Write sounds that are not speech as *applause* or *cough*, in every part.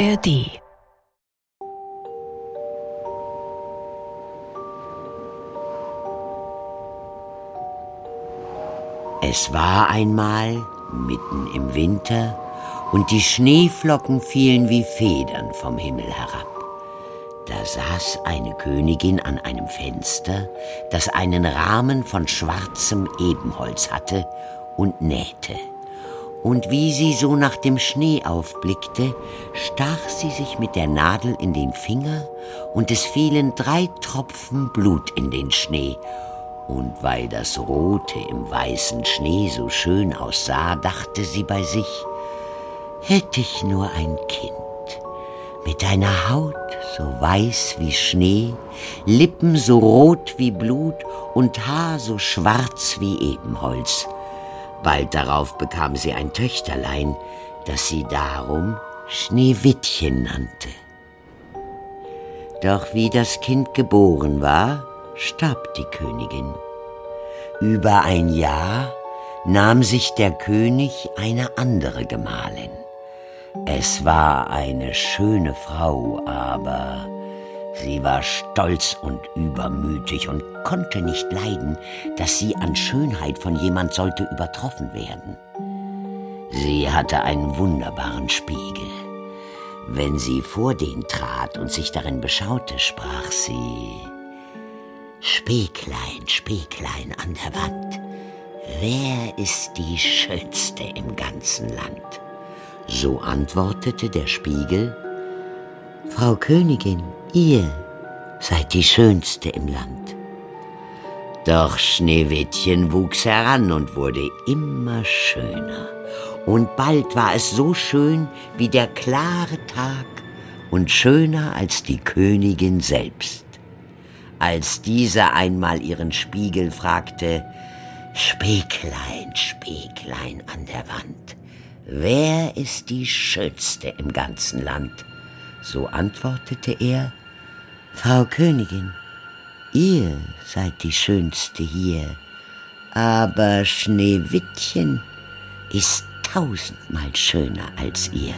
ARD Es war einmal mitten im Winter und die Schneeflocken fielen wie Federn vom Himmel herab. Da saß eine Königin an einem Fenster, das einen Rahmen von schwarzem Ebenholz hatte, und nähte. Und wie sie so nach dem Schnee aufblickte, stach sie sich mit der Nadel in den Finger, und es fielen drei Tropfen Blut in den Schnee, und weil das Rote im weißen Schnee so schön aussah, dachte sie bei sich, hätte ich nur ein Kind mit einer Haut so weiß wie Schnee, Lippen so rot wie Blut und Haar so schwarz wie Ebenholz. Bald darauf bekam sie ein Töchterlein, das sie darum Schneewittchen nannte. Doch wie das Kind geboren war, starb die Königin. Über ein Jahr nahm sich der König eine andere Gemahlin. Es war eine schöne Frau, aber sie war stolz und übermütig und konnte nicht leiden, dass sie an Schönheit von jemand sollte übertroffen werden. Sie hatte einen wunderbaren Spiegel. Wenn sie vor den trat und sich darin beschaute, sprach sie Spieglein, Spieglein an der Wand, wer ist die Schönste im ganzen Land? So antwortete der Spiegel, Frau Königin, ihr seid die Schönste im Land. Doch Schneewittchen wuchs heran und wurde immer schöner. Und bald war es so schön wie der klare Tag und schöner als die Königin selbst. Als diese einmal ihren Spiegel fragte, Spieglein, Spieglein an der Wand, wer ist die Schönste im ganzen Land? So antwortete er, Frau Königin, ihr seid die Schönste hier, aber Schneewittchen ist tausendmal schöner als ihr.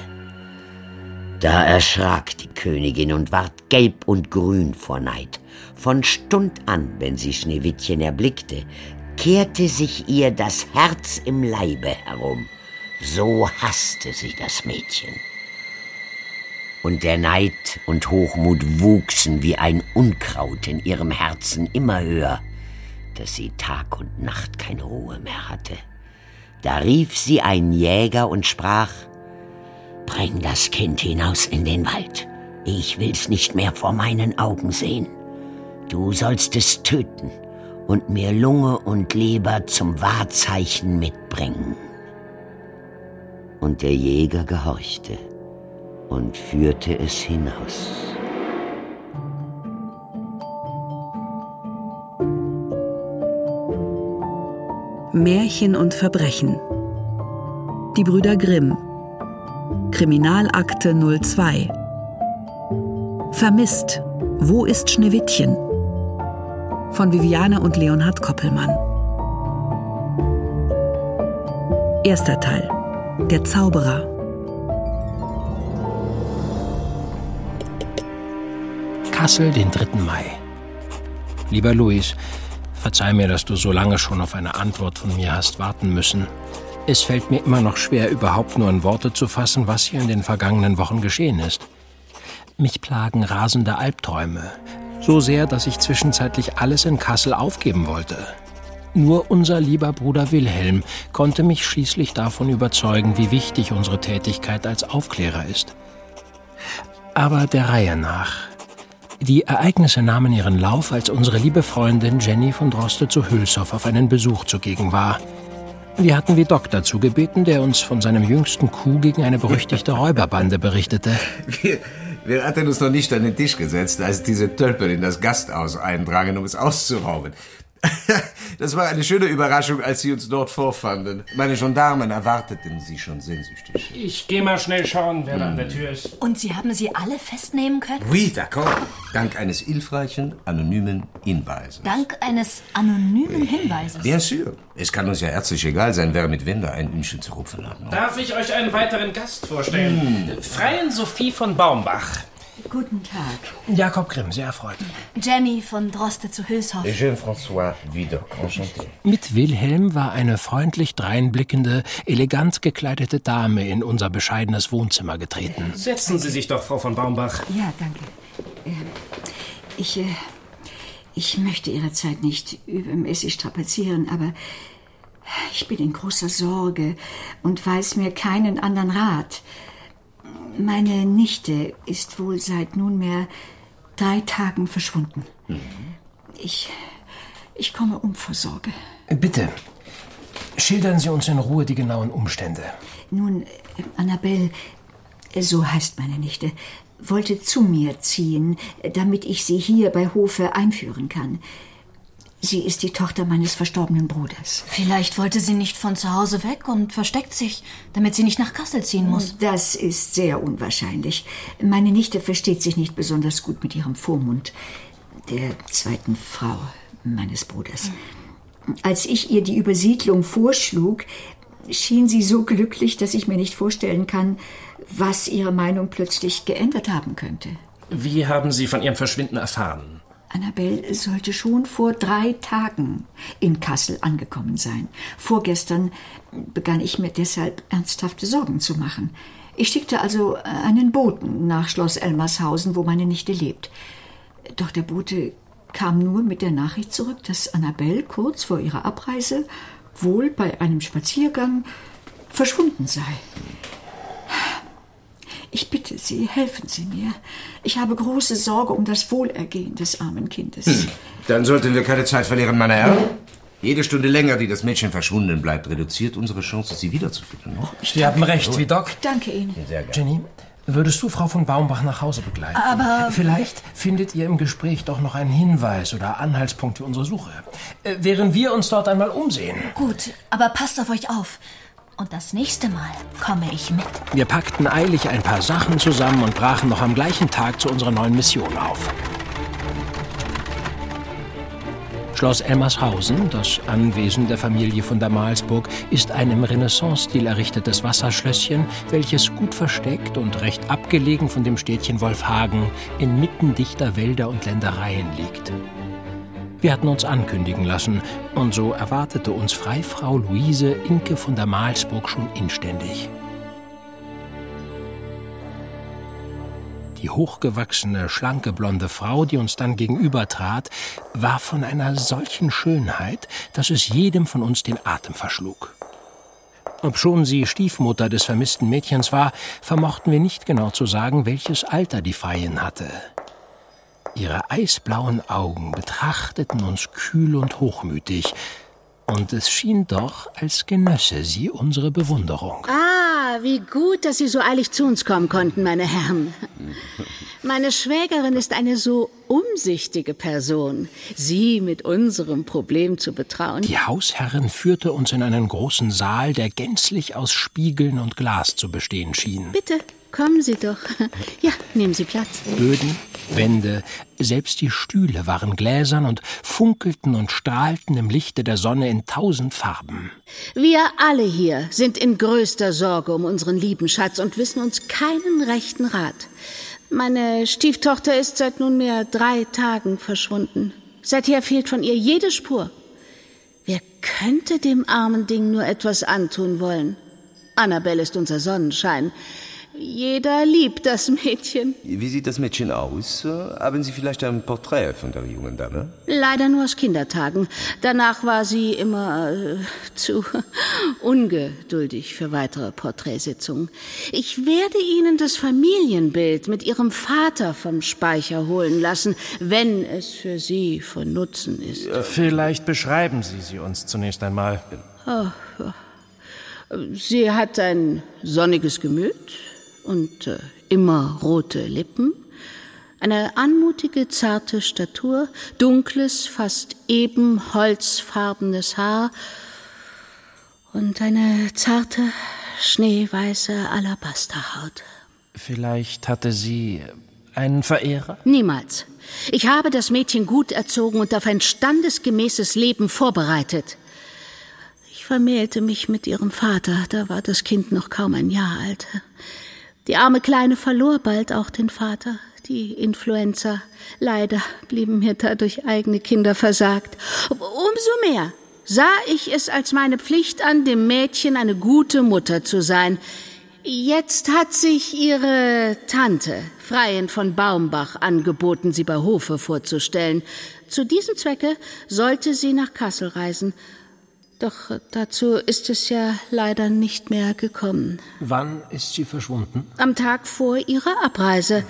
Da erschrak die Königin und ward gelb und grün vor Neid. Von Stund an, wenn sie Schneewittchen erblickte, kehrte sich ihr das Herz im Leibe herum. So hasste sie das Mädchen. Und der Neid und Hochmut wuchsen wie ein Unkraut in ihrem Herzen immer höher, dass sie Tag und Nacht keine Ruhe mehr hatte. Da rief sie einen Jäger und sprach, Bring das Kind hinaus in den Wald. Ich will's nicht mehr vor meinen Augen sehen. Du sollst es töten und mir Lunge und Leber zum Wahrzeichen mitbringen. Und der Jäger gehorchte und führte es hinaus. Märchen und Verbrechen. Die Brüder Grimm. Kriminalakte 02. Vermisst. Wo ist Schneewittchen? Von Viviane und Leonhard Koppelmann. Erster Teil. Der Zauberer. Kassel, den 3. Mai. Lieber Luis, verzeih mir, dass du so lange schon auf eine Antwort von mir hast warten müssen. Es fällt mir immer noch schwer, überhaupt nur in Worte zu fassen, was hier in den vergangenen Wochen geschehen ist. Mich plagen rasende Albträume, so sehr, dass ich zwischenzeitlich alles in Kassel aufgeben wollte. Nur unser lieber Bruder Wilhelm konnte mich schließlich davon überzeugen, wie wichtig unsere Tätigkeit als Aufklärer ist. Aber der Reihe nach. Die Ereignisse nahmen ihren Lauf, als unsere liebe Freundin Jenny von Droste zu Hülshoff auf einen Besuch zugegen war – wir hatten wie Doc dazu gebeten, der uns von seinem jüngsten Coup gegen eine berüchtigte *laughs* Räuberbande berichtete. Wir, wir hatten uns noch nicht an den Tisch gesetzt, als diese Tölpel in das Gasthaus eindrangen, um es auszurauben. *laughs* das war eine schöne Überraschung, als Sie uns dort vorfanden. Meine Gendarmen erwarteten Sie schon sehnsüchtig. Ich gehe mal schnell schauen, wer da an der Tür ist. Und Sie haben sie alle festnehmen können? Oui, d'accord. Dank eines hilfreichen, anonymen Hinweises. Dank eines anonymen Hinweises. Bien sûr. Es kann uns ja herzlich egal sein, wer mit wem da ein Hühnchen zu rupfen hat. ne? Darf ich euch einen weiteren Gast vorstellen? Freien Sophie von Baumbach. Guten Tag. Jakob Grimm, sehr erfreut. Jenny von Droste zu Hülshoff. Eugène François Vidocq, enchanté. Mit Wilhelm war eine freundlich dreinblickende, elegant gekleidete Dame in unser bescheidenes Wohnzimmer getreten. Setzen Sie sich doch, Frau von Baumbach. Ja, danke. Ähm, Ich, äh, ich möchte Ihre Zeit nicht übermäßig strapazieren, aber ich bin in großer Sorge und weiß mir keinen anderen Rat. Meine Nichte ist wohl seit nunmehr drei Tagen verschwunden. Ich, ich komme um vor Sorge. Bitte, schildern Sie uns in Ruhe die genauen Umstände. Nun, äh, Annabelle, äh, so heißt meine Nichte, wollte zu mir ziehen, äh, damit ich sie hier bei Hofe einführen kann. Sie ist die Tochter meines verstorbenen Bruders. Vielleicht wollte sie nicht von zu Hause weg und versteckt sich, damit sie nicht nach Kassel ziehen muss. Das ist sehr unwahrscheinlich. Meine Nichte versteht sich nicht besonders gut mit ihrem Vormund, der zweiten Frau meines Bruders. Als ich ihr die Übersiedlung vorschlug, schien sie so glücklich, dass ich mir nicht vorstellen kann, was ihre Meinung plötzlich geändert haben könnte. Wie haben Sie von Ihrem Verschwinden erfahren? Annabelle sollte schon vor drei Tagen in Kassel angekommen sein. Vorgestern begann ich mir deshalb ernsthafte Sorgen zu machen. Ich schickte also einen Boten nach Schloss Elmershausen, wo meine Nichte lebt. Doch der Bote kam nur mit der Nachricht zurück, dass Annabelle kurz vor ihrer Abreise wohl bei einem Spaziergang verschwunden sei. Ich bitte Sie, helfen Sie mir. Ich habe große Sorge um das Wohlergehen des armen Kindes. Dann sollten wir keine Zeit verlieren, meine Herren. Jede Stunde länger, die das Mädchen verschwunden bleibt, reduziert unsere Chance, sie wiederzufinden. ne? Sie haben recht, wie Doc. Danke Ihnen. Jenny, würdest du Frau von Baumbach nach Hause begleiten? Aber- Vielleicht findet ihr im Gespräch doch noch einen Hinweis oder Anhaltspunkt für unsere Suche. Äh, während wir uns dort einmal umsehen. Gut, aber passt auf euch auf. Und das nächste Mal komme ich mit. Wir packten eilig ein paar Sachen zusammen und brachen noch am gleichen Tag zu unserer neuen Mission auf. Schloss Elmershausen, das Anwesen der Familie von der Malsburg, ist ein im Renaissance-Stil errichtetes Wasserschlösschen, welches gut versteckt und recht abgelegen von dem Städtchen Wolfhagen inmitten dichter Wälder und Ländereien liegt. Wir hatten uns ankündigen lassen, und so erwartete uns Freifrau Luise Inke von der Malsburg schon inständig. Die hochgewachsene, schlanke, blonde Frau, die uns dann gegenübertrat, war von einer solchen Schönheit, dass es jedem von uns den Atem verschlug. Obschon sie Stiefmutter des vermissten Mädchens war, vermochten wir nicht genau zu sagen, welches Alter die Freiin hatte. Ihre eisblauen Augen betrachteten uns kühl und hochmütig, und es schien doch, als genösse sie unsere Bewunderung. Ah, wie gut, dass Sie so eilig zu uns kommen konnten, meine Herren. Meine Schwägerin ist eine so umsichtige Person, Sie mit unserem Problem zu betrauen. Die Hausherrin führte uns in einen großen Saal, der gänzlich aus Spiegeln und Glas zu bestehen schien. Bitte, kommen Sie doch. *laughs* Ja, nehmen Sie Platz. Böden, Wände, selbst die Stühle waren gläsern und funkelten und strahlten im Lichte der Sonne in tausend Farben. Wir alle hier sind in größter Sorge um unseren lieben Schatz und wissen uns keinen rechten Rat. Meine Stieftochter ist seit nunmehr drei Tagen verschwunden. Seither fehlt von ihr jede Spur. Wer könnte dem armen Ding nur etwas antun wollen? Annabelle ist unser Sonnenschein. Jeder liebt das Mädchen. Wie sieht das Mädchen aus? Haben Sie vielleicht ein Porträt von der jungen Dame? Leider nur aus Kindertagen. Danach war sie immer äh, zu *laughs* ungeduldig für weitere Porträtsitzungen. Ich werde Ihnen das Familienbild mit Ihrem Vater vom Speicher holen lassen, wenn es für Sie von Nutzen ist. Vielleicht beschreiben Sie sie uns zunächst einmal. Sie hat ein sonniges Gemüt und äh, immer rote Lippen, Eine anmutige, zarte Statur, dunkles, fast eben holzfarbenes Haar und eine zarte, schneeweiße Alabasterhaut. Vielleicht hatte sie einen Verehrer? Niemals. Ich habe das Mädchen gut erzogen und auf ein standesgemäßes Leben vorbereitet. Ich vermählte mich mit ihrem Vater, da war das Kind noch kaum ein Jahr alt. Die arme Kleine verlor bald auch den Vater, die Influenza. Leider blieben mir dadurch eigene Kinder versagt. Umso mehr sah ich es als meine Pflicht an, dem Mädchen eine gute Mutter zu sein. Jetzt hat sich ihre Tante, Freien von Baumbach, angeboten, sie bei Hofe vorzustellen. Zu diesem Zwecke sollte sie nach Kassel reisen. Doch dazu ist es ja leider nicht mehr gekommen. Wann ist sie verschwunden? Am Tag vor ihrer Abreise.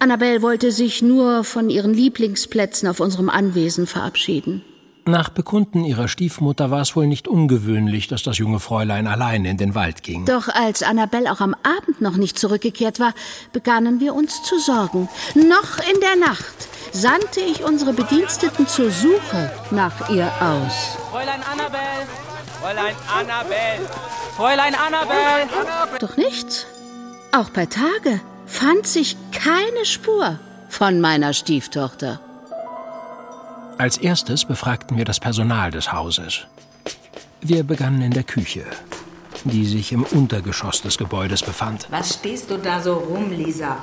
Annabelle wollte sich nur von ihren Lieblingsplätzen auf unserem Anwesen verabschieden. Nach Bekunden ihrer Stiefmutter war es wohl nicht ungewöhnlich, dass das junge Fräulein allein in den Wald ging. Doch als Annabelle auch am Abend noch nicht zurückgekehrt war, begannen wir uns zu sorgen. Noch in der Nacht sandte ich unsere Bediensteten zur Suche nach ihr aus. Fräulein Annabelle! Fräulein Annabelle! Fräulein Annabelle! Doch nichts. Auch bei Tage fand sich keine Spur von meiner Stieftochter. Als erstes befragten wir das Personal des Hauses. Wir begannen in der Küche, die sich im Untergeschoss des Gebäudes befand. Was stehst du da so rum, Lisa?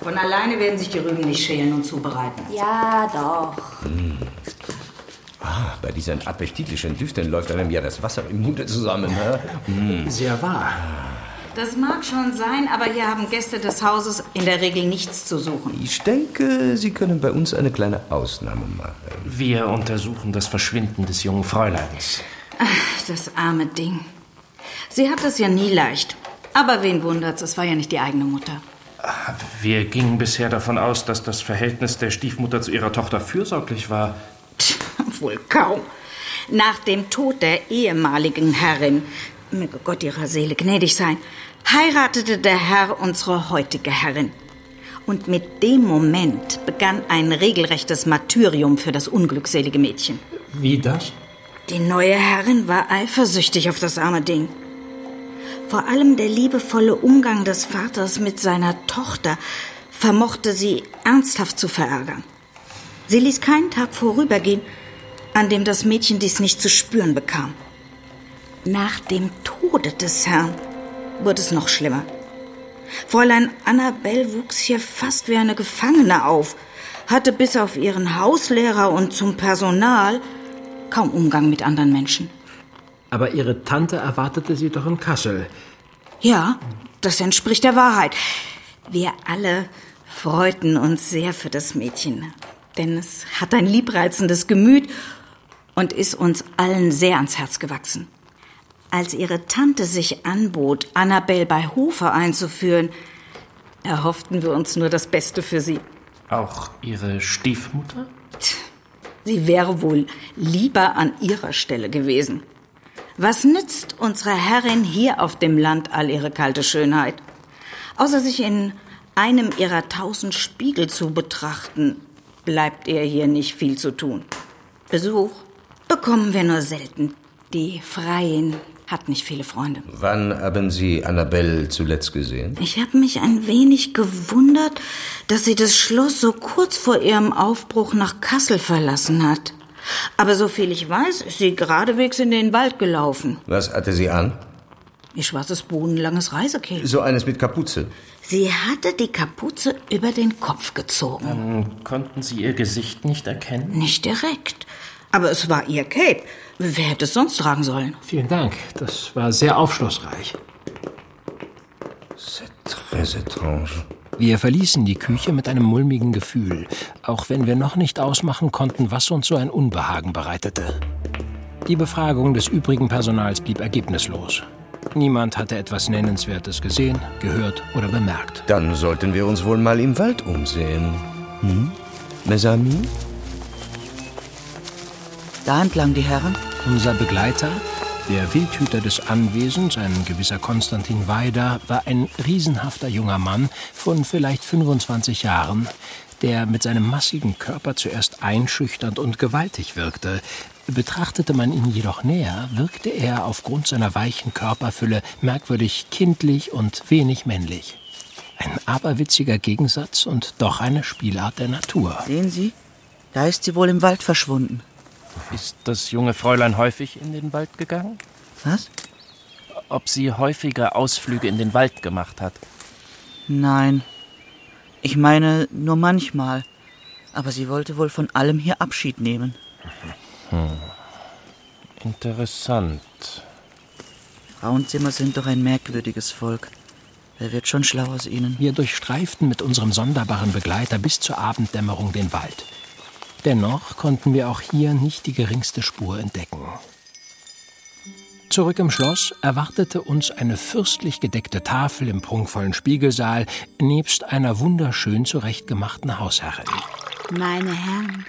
Von alleine werden sich die Rüben nicht schälen und zubereiten. Ja, doch. Hm. Ah, bei diesen appetitlichen Düften läuft einem ja das Wasser im Munde zusammen. Ne? Hm. Sehr wahr. Das mag schon sein, aber hier haben Gäste des Hauses in der Regel nichts zu suchen. Ich denke, Sie können bei uns eine kleine Ausnahme machen. Wir untersuchen das Verschwinden des jungen Fräuleins. Ach, das arme Ding. Sie hat es ja nie leicht. Aber wen wundert's, es war ja nicht die eigene Mutter. Wir gingen bisher davon aus, dass das Verhältnis der Stiefmutter zu ihrer Tochter fürsorglich war. Wohl kaum. Nach dem Tod der ehemaligen Herrin, möge Gott ihrer Seele gnädig sein, heiratete der Herr unsere heutige Herrin. Und mit dem Moment begann ein regelrechtes Martyrium für das unglückselige Mädchen. Wie das? Die neue Herrin war eifersüchtig auf das arme Ding. Vor allem der liebevolle Umgang des Vaters mit seiner Tochter vermochte sie ernsthaft zu verärgern. Sie ließ keinen Tag vorübergehen, an dem das Mädchen dies nicht zu spüren bekam. Nach dem Tode des Herrn wurde es noch schlimmer. Fräulein Annabelle wuchs hier fast wie eine Gefangene auf, hatte bis auf ihren Hauslehrer und zum Personal kaum Umgang mit anderen Menschen. Aber Ihre Tante erwartete Sie doch in Kassel. Ja, das entspricht der Wahrheit. Wir alle freuten uns sehr für das Mädchen, denn es hat ein liebreizendes Gemüt und ist uns allen sehr ans Herz gewachsen. Als ihre Tante sich anbot, Annabelle bei Hofer einzuführen, erhofften wir uns nur das Beste für sie. Auch Ihre Stiefmutter? Sie wäre wohl lieber an ihrer Stelle gewesen. Was nützt unserer Herrin hier auf dem Land all ihre kalte Schönheit? Außer sich in einem ihrer tausend Spiegel zu betrachten, bleibt ihr hier nicht viel zu tun. Besuch bekommen wir nur selten. Die Freien hat nicht viele Freunde. Wann haben Sie Annabelle zuletzt gesehen? Ich habe mich ein wenig gewundert, dass sie das Schloss so kurz vor ihrem Aufbruch nach Kassel verlassen hat. Aber soviel ich weiß, ist sie geradewegs in den Wald gelaufen. Was hatte sie an? Ihr schwarzes bodenlanges Reisekind. So eines mit Kapuze. Sie hatte die Kapuze über den Kopf gezogen. Ähm, konnten Sie ihr Gesicht nicht erkennen? Nicht direkt. Aber es war ihr Cape. Wer hätte es sonst tragen sollen? Vielen Dank. Das war sehr aufschlussreich. C'est très étrange. Wir verließen die Küche mit einem mulmigen Gefühl, auch wenn wir noch nicht ausmachen konnten, was uns so ein Unbehagen bereitete. Die Befragung des übrigen Personals blieb ergebnislos. Niemand hatte etwas Nennenswertes gesehen, gehört oder bemerkt. Dann sollten wir uns wohl mal im Wald umsehen. Hm? Mes amis? Da entlang, die Herren. Unser Begleiter Der Wildhüter des Anwesens, ein gewisser Konstantin Weider, war ein riesenhafter junger Mann von vielleicht 25 Jahren, der mit seinem massigen Körper zuerst einschüchternd und gewaltig wirkte. Betrachtete man ihn jedoch näher, wirkte er aufgrund seiner weichen Körperfülle merkwürdig kindlich und wenig männlich. Ein aberwitziger Gegensatz und doch eine Spielart der Natur. Sehen Sie, da ist sie wohl im Wald verschwunden. Ist das junge Fräulein häufig in den Wald gegangen? Was? Ob sie häufige Ausflüge in den Wald gemacht hat? Nein. Ich meine nur manchmal. Aber sie wollte wohl von allem hier Abschied nehmen. Hm. Interessant. Frauenzimmer sind doch ein merkwürdiges Volk. Wer wird schon schlau aus ihnen? Wir durchstreiften mit unserem sonderbaren Begleiter bis zur Abenddämmerung den Wald. Dennoch konnten wir auch hier nicht die geringste Spur entdecken. Zurück im Schloss erwartete uns eine fürstlich gedeckte Tafel im prunkvollen Spiegelsaal nebst einer wunderschön zurechtgemachten Hausherrin. Meine Herren,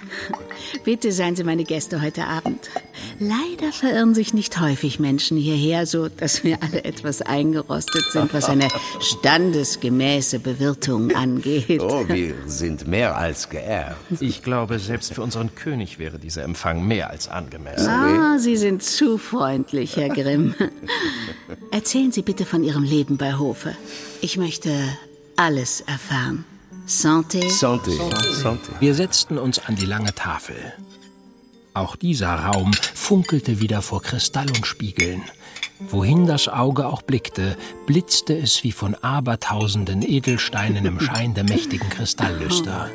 bitte seien Sie meine Gäste heute Abend. Leider verirren sich nicht häufig Menschen hierher, so dass wir alle etwas eingerostet sind, was eine *laughs* standesgemäße Bewirtung angeht. Oh, wir sind mehr als geehrt. Ich glaube, selbst für unseren König wäre dieser Empfang mehr als angemessen. Ah, Sie sind zu freundlich, Herr Grimm. *laughs* Erzählen Sie bitte von Ihrem Leben bei Hofe. Ich möchte alles erfahren. Santé. Santé. Santé. Wir setzten uns an die lange Tafel. Auch dieser Raum funkelte wieder vor Kristall und Spiegeln. Wohin das Auge auch blickte, blitzte es wie von abertausenden Edelsteinen im Schein der mächtigen Kristalllüster.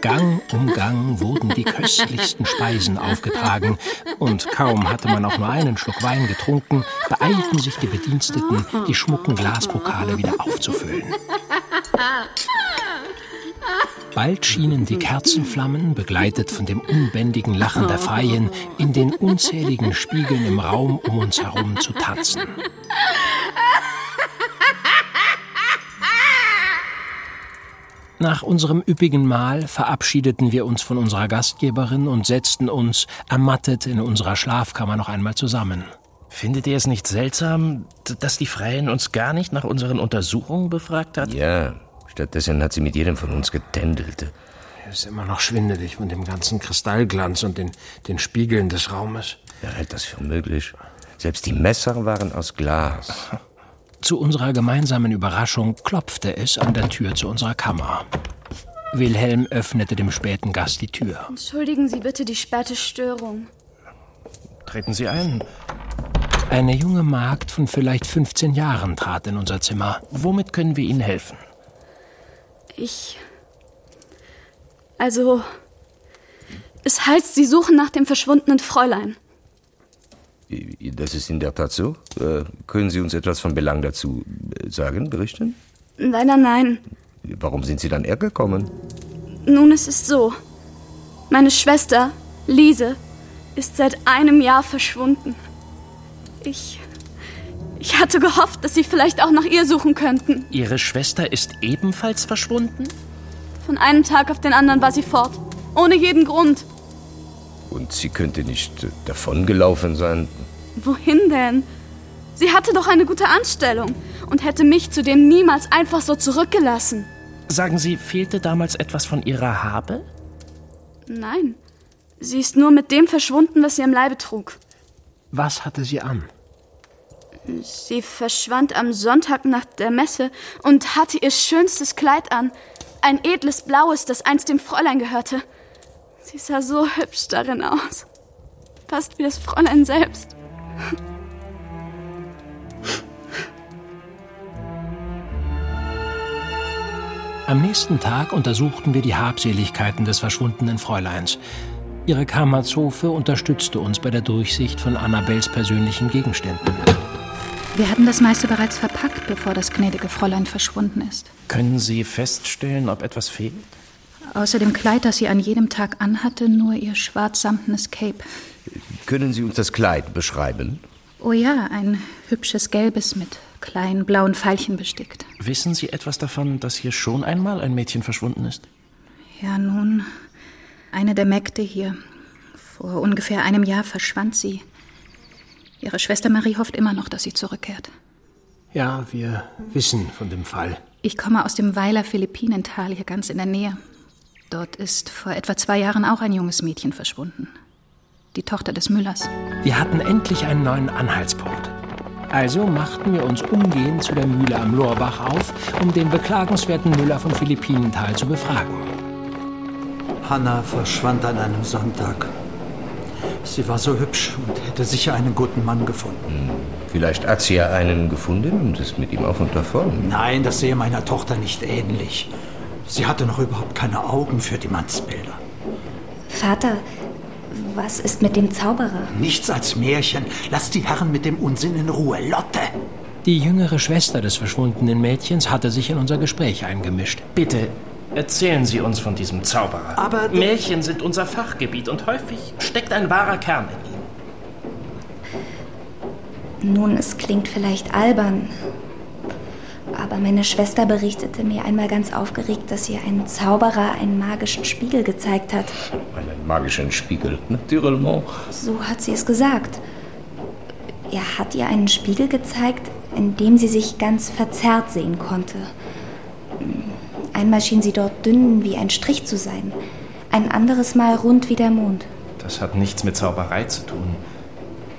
Gang um Gang wurden die köstlichsten Speisen aufgetragen, und kaum hatte man auch nur einen Schluck Wein getrunken, beeilten sich die Bediensteten, die schmucken Glaspokale wieder aufzufüllen. Bald schienen die Kerzenflammen, begleitet von dem unbändigen Lachen der Feien, in den unzähligen Spiegeln im Raum um uns herum zu tanzen. Nach unserem üppigen Mahl verabschiedeten wir uns von unserer Gastgeberin und setzten uns, ermattet, in unserer Schlafkammer noch einmal zusammen. Findet ihr es nicht seltsam, dass die Freien uns gar nicht nach unseren Untersuchungen befragt hat? Ja, stattdessen hat sie mit jedem von uns getändelt. Er ist immer noch schwindelig von dem ganzen Kristallglanz und den, den Spiegeln des Raumes. Wer hält das für möglich? Selbst die Messer waren aus Glas. *laughs* Zu unserer gemeinsamen Überraschung klopfte es an der Tür zu unserer Kammer. Wilhelm öffnete dem späten Gast die Tür. Entschuldigen Sie bitte die späte Störung. Treten Sie ein. Eine junge Magd von vielleicht 15 Jahren trat in unser Zimmer. Womit können wir Ihnen helfen? Ich. Also. Es heißt, Sie suchen nach dem verschwundenen Fräulein. Das ist in der Tat so. Äh, können Sie uns etwas von Belang dazu äh, sagen, berichten? Leider nein. Warum sind Sie dann hergekommen? Nun, es ist so. Meine Schwester, Lise, ist seit einem Jahr verschwunden. Ich. Ich hatte gehofft, dass Sie vielleicht auch nach ihr suchen könnten. Ihre Schwester ist ebenfalls verschwunden? Von einem Tag auf den anderen war sie fort. Ohne jeden Grund. Und sie könnte nicht äh, davongelaufen sein? Wohin denn? Sie hatte doch eine gute Anstellung und hätte mich zudem niemals einfach so zurückgelassen. Sagen Sie, fehlte damals etwas von ihrer Habe? Nein. Sie ist nur mit dem verschwunden, was sie am Leibe trug. Was hatte sie an? Sie verschwand am Sonntag nach der Messe und hatte ihr schönstes Kleid an. Ein edles Blaues, das einst dem Fräulein gehörte. Sie sah so hübsch darin aus. Fast wie das Fräulein selbst. Am nächsten Tag untersuchten wir die Habseligkeiten des verschwundenen Fräuleins. Ihre Kammerzofe unterstützte uns bei der Durchsicht von Annabels persönlichen Gegenständen. Wir hatten das meiste bereits verpackt, bevor das gnädige Fräulein verschwunden ist. Können Sie feststellen, ob etwas fehlt? Außer dem Kleid, das sie an jedem Tag anhatte, nur ihr schwarzsamtenes Cape. Können Sie uns das Kleid beschreiben? Oh ja, ein hübsches gelbes mit kleinen blauen Pfeilchen bestickt. Wissen Sie etwas davon, dass hier schon einmal ein Mädchen verschwunden ist? Ja, nun, eine der Mägde hier. Vor ungefähr einem Jahr verschwand sie. Ihre Schwester Marie hofft immer noch, dass sie zurückkehrt. Ja, wir wissen von dem Fall. Ich komme aus dem Weiler Philippinental hier ganz in der Nähe. Dort ist vor etwa zwei Jahren auch ein junges Mädchen verschwunden. Die Tochter des Müllers. Wir hatten endlich einen neuen Anhaltspunkt. Also machten wir uns umgehend zu der Mühle am Lohrbach auf, um den beklagenswerten Müller von Philippinental zu befragen. Hanna verschwand an einem Sonntag. Sie war so hübsch und hätte sicher einen guten Mann gefunden. Vielleicht hat sie ja einen gefunden und ist mit ihm auf und davon. Nein, das sehe meiner Tochter nicht ähnlich. Sie hatte noch überhaupt keine Augen für die Mannsbilder. Vater, was ist mit dem Zauberer? Nichts als Märchen. Lass die Herren mit dem Unsinn in Ruhe. Lotte! Die jüngere Schwester des verschwundenen Mädchens hatte sich in unser Gespräch eingemischt. Bitte, erzählen Sie uns von diesem Zauberer. Aber Märchen sind unser Fachgebiet und häufig steckt ein wahrer Kern in ihnen. Nun, es klingt vielleicht albern, aber meine Schwester berichtete mir einmal ganz aufgeregt, dass ihr ein Zauberer einen magischen Spiegel gezeigt hat. Einen magischen Spiegel, naturellement. So hat sie es gesagt. Er hat ihr einen Spiegel gezeigt, in dem sie sich ganz verzerrt sehen konnte. Einmal schien sie dort dünn wie ein Strich zu sein, ein anderes Mal rund wie der Mond. Das hat nichts mit Zauberei zu tun.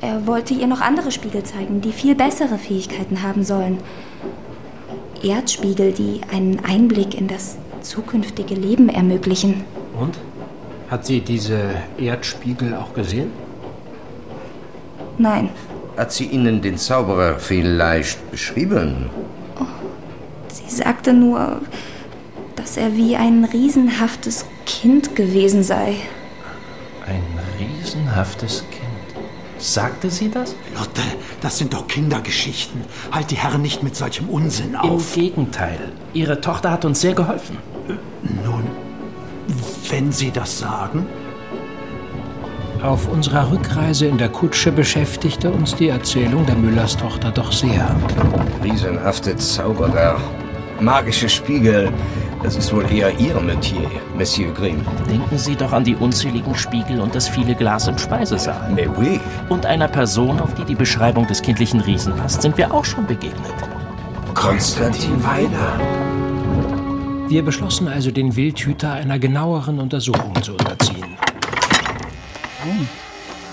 Er wollte ihr noch andere Spiegel zeigen, die viel bessere Fähigkeiten haben sollen. Erdspiegel, die einen Einblick in das zukünftige Leben ermöglichen. Und? Hat sie diese Erdspiegel auch gesehen? Nein. Hat sie Ihnen den Zauberer vielleicht beschrieben? Sie sagte nur, dass er wie ein riesenhaftes Kind gewesen sei. Ein riesenhaftes Kind. Sagte sie das? Lotte, das sind doch Kindergeschichten. Halt die Herren nicht mit solchem Unsinn auf. Im Gegenteil. Ihre Tochter hat uns sehr geholfen. Nun, wenn Sie das sagen. Auf unserer Rückreise in der Kutsche beschäftigte uns die Erzählung der Müllers Tochter doch sehr. Riesenhafte Zauberer, magische Spiegel. Das ist wohl eher Ihr Metier, Monsieur Grimm. Denken Sie doch an die unzähligen Spiegel und das viele Glas im Speisesaal. Mais oui. Und einer Person, auf die die Beschreibung des kindlichen Riesen passt, sind wir auch schon begegnet. Konstantin Weiler. Wir beschlossen also, den Wildhüter einer genaueren Untersuchung zu unterziehen. Oh,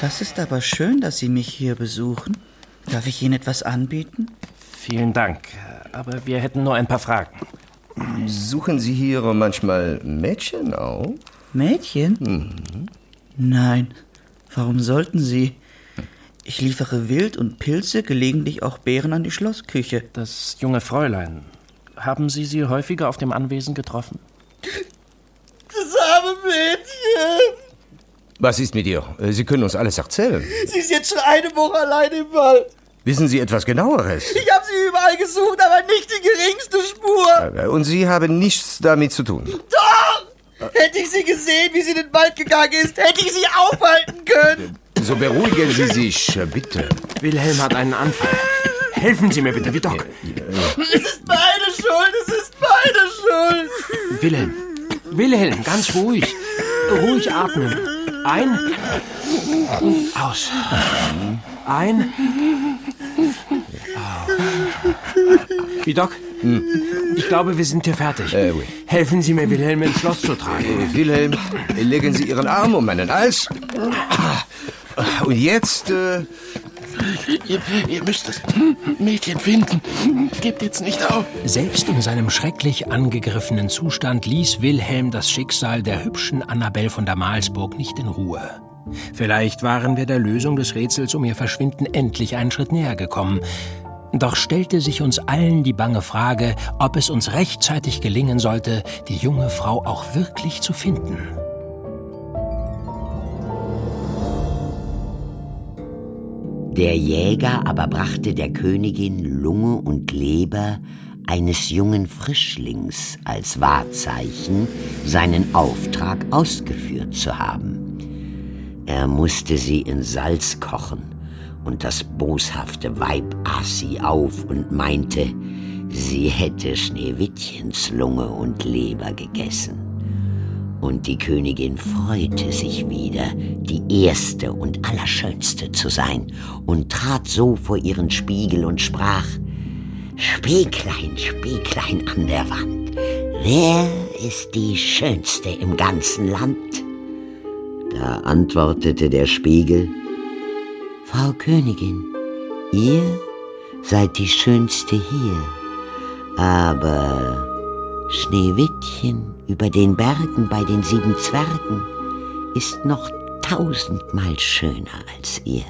das ist aber schön, dass Sie mich hier besuchen. Darf ich Ihnen etwas anbieten? Vielen Dank, aber wir hätten nur ein paar Fragen. Suchen Sie hier manchmal Mädchen auf? Mädchen? Mhm. Nein. Warum sollten Sie? Ich liefere Wild und Pilze, gelegentlich auch Beeren an die Schlossküche. Das junge Fräulein. Haben Sie sie häufiger auf dem Anwesen getroffen? Das arme Mädchen. Was ist mit ihr? Sie können uns alles erzählen. Sie ist jetzt schon eine Woche allein im Wald. Wissen Sie etwas genaueres? Sie überall gesucht, aber nicht die geringste Spur. Und Sie haben nichts damit zu tun? Doch! Hätte ich sie gesehen, wie sie in den Wald gegangen ist, hätte ich sie aufhalten können. So beruhigen Sie sich, bitte. Wilhelm hat einen Anfall. Helfen Sie mir bitte, wie Doc. Es ist meine Schuld, es ist meine Schuld. Wilhelm, Wilhelm, ganz ruhig. Ruhig atmen. Ein. Aus. Ein. *laughs* Wie Doc? Ich glaube, wir sind hier fertig. Äh, oui. Helfen Sie mir, Wilhelm ins Schloss zu tragen. Äh, Wilhelm, legen Sie Ihren Arm um meinen Hals. Und jetzt. Äh, Ihr, ihr müsst das Mädchen finden. Gebt jetzt nicht auf. Selbst in seinem schrecklich angegriffenen Zustand ließ Wilhelm das Schicksal der hübschen Annabel von Damalsburg nicht in Ruhe. Vielleicht waren wir der Lösung des Rätsels um ihr Verschwinden endlich einen Schritt näher gekommen. Doch stellte sich uns allen die bange Frage, ob es uns rechtzeitig gelingen sollte, die junge Frau auch wirklich zu finden. Der Jäger aber brachte der Königin Lunge und Leber eines jungen Frischlings als Wahrzeichen, seinen Auftrag ausgeführt zu haben. Er musste sie in Salz kochen, und das boshafte Weib aß sie auf und meinte, sie hätte Schneewittchens Lunge und Leber gegessen. Und die Königin freute sich wieder, die erste und allerschönste zu sein, und trat so vor ihren Spiegel und sprach Spieglein, Spieglein an der Wand, wer ist die schönste im ganzen Land? Da antwortete der Spiegel Frau Königin, ihr seid die schönste hier, aber Schneewittchen über den Bergen bei den sieben Zwergen ist noch tausendmal schöner als ihr.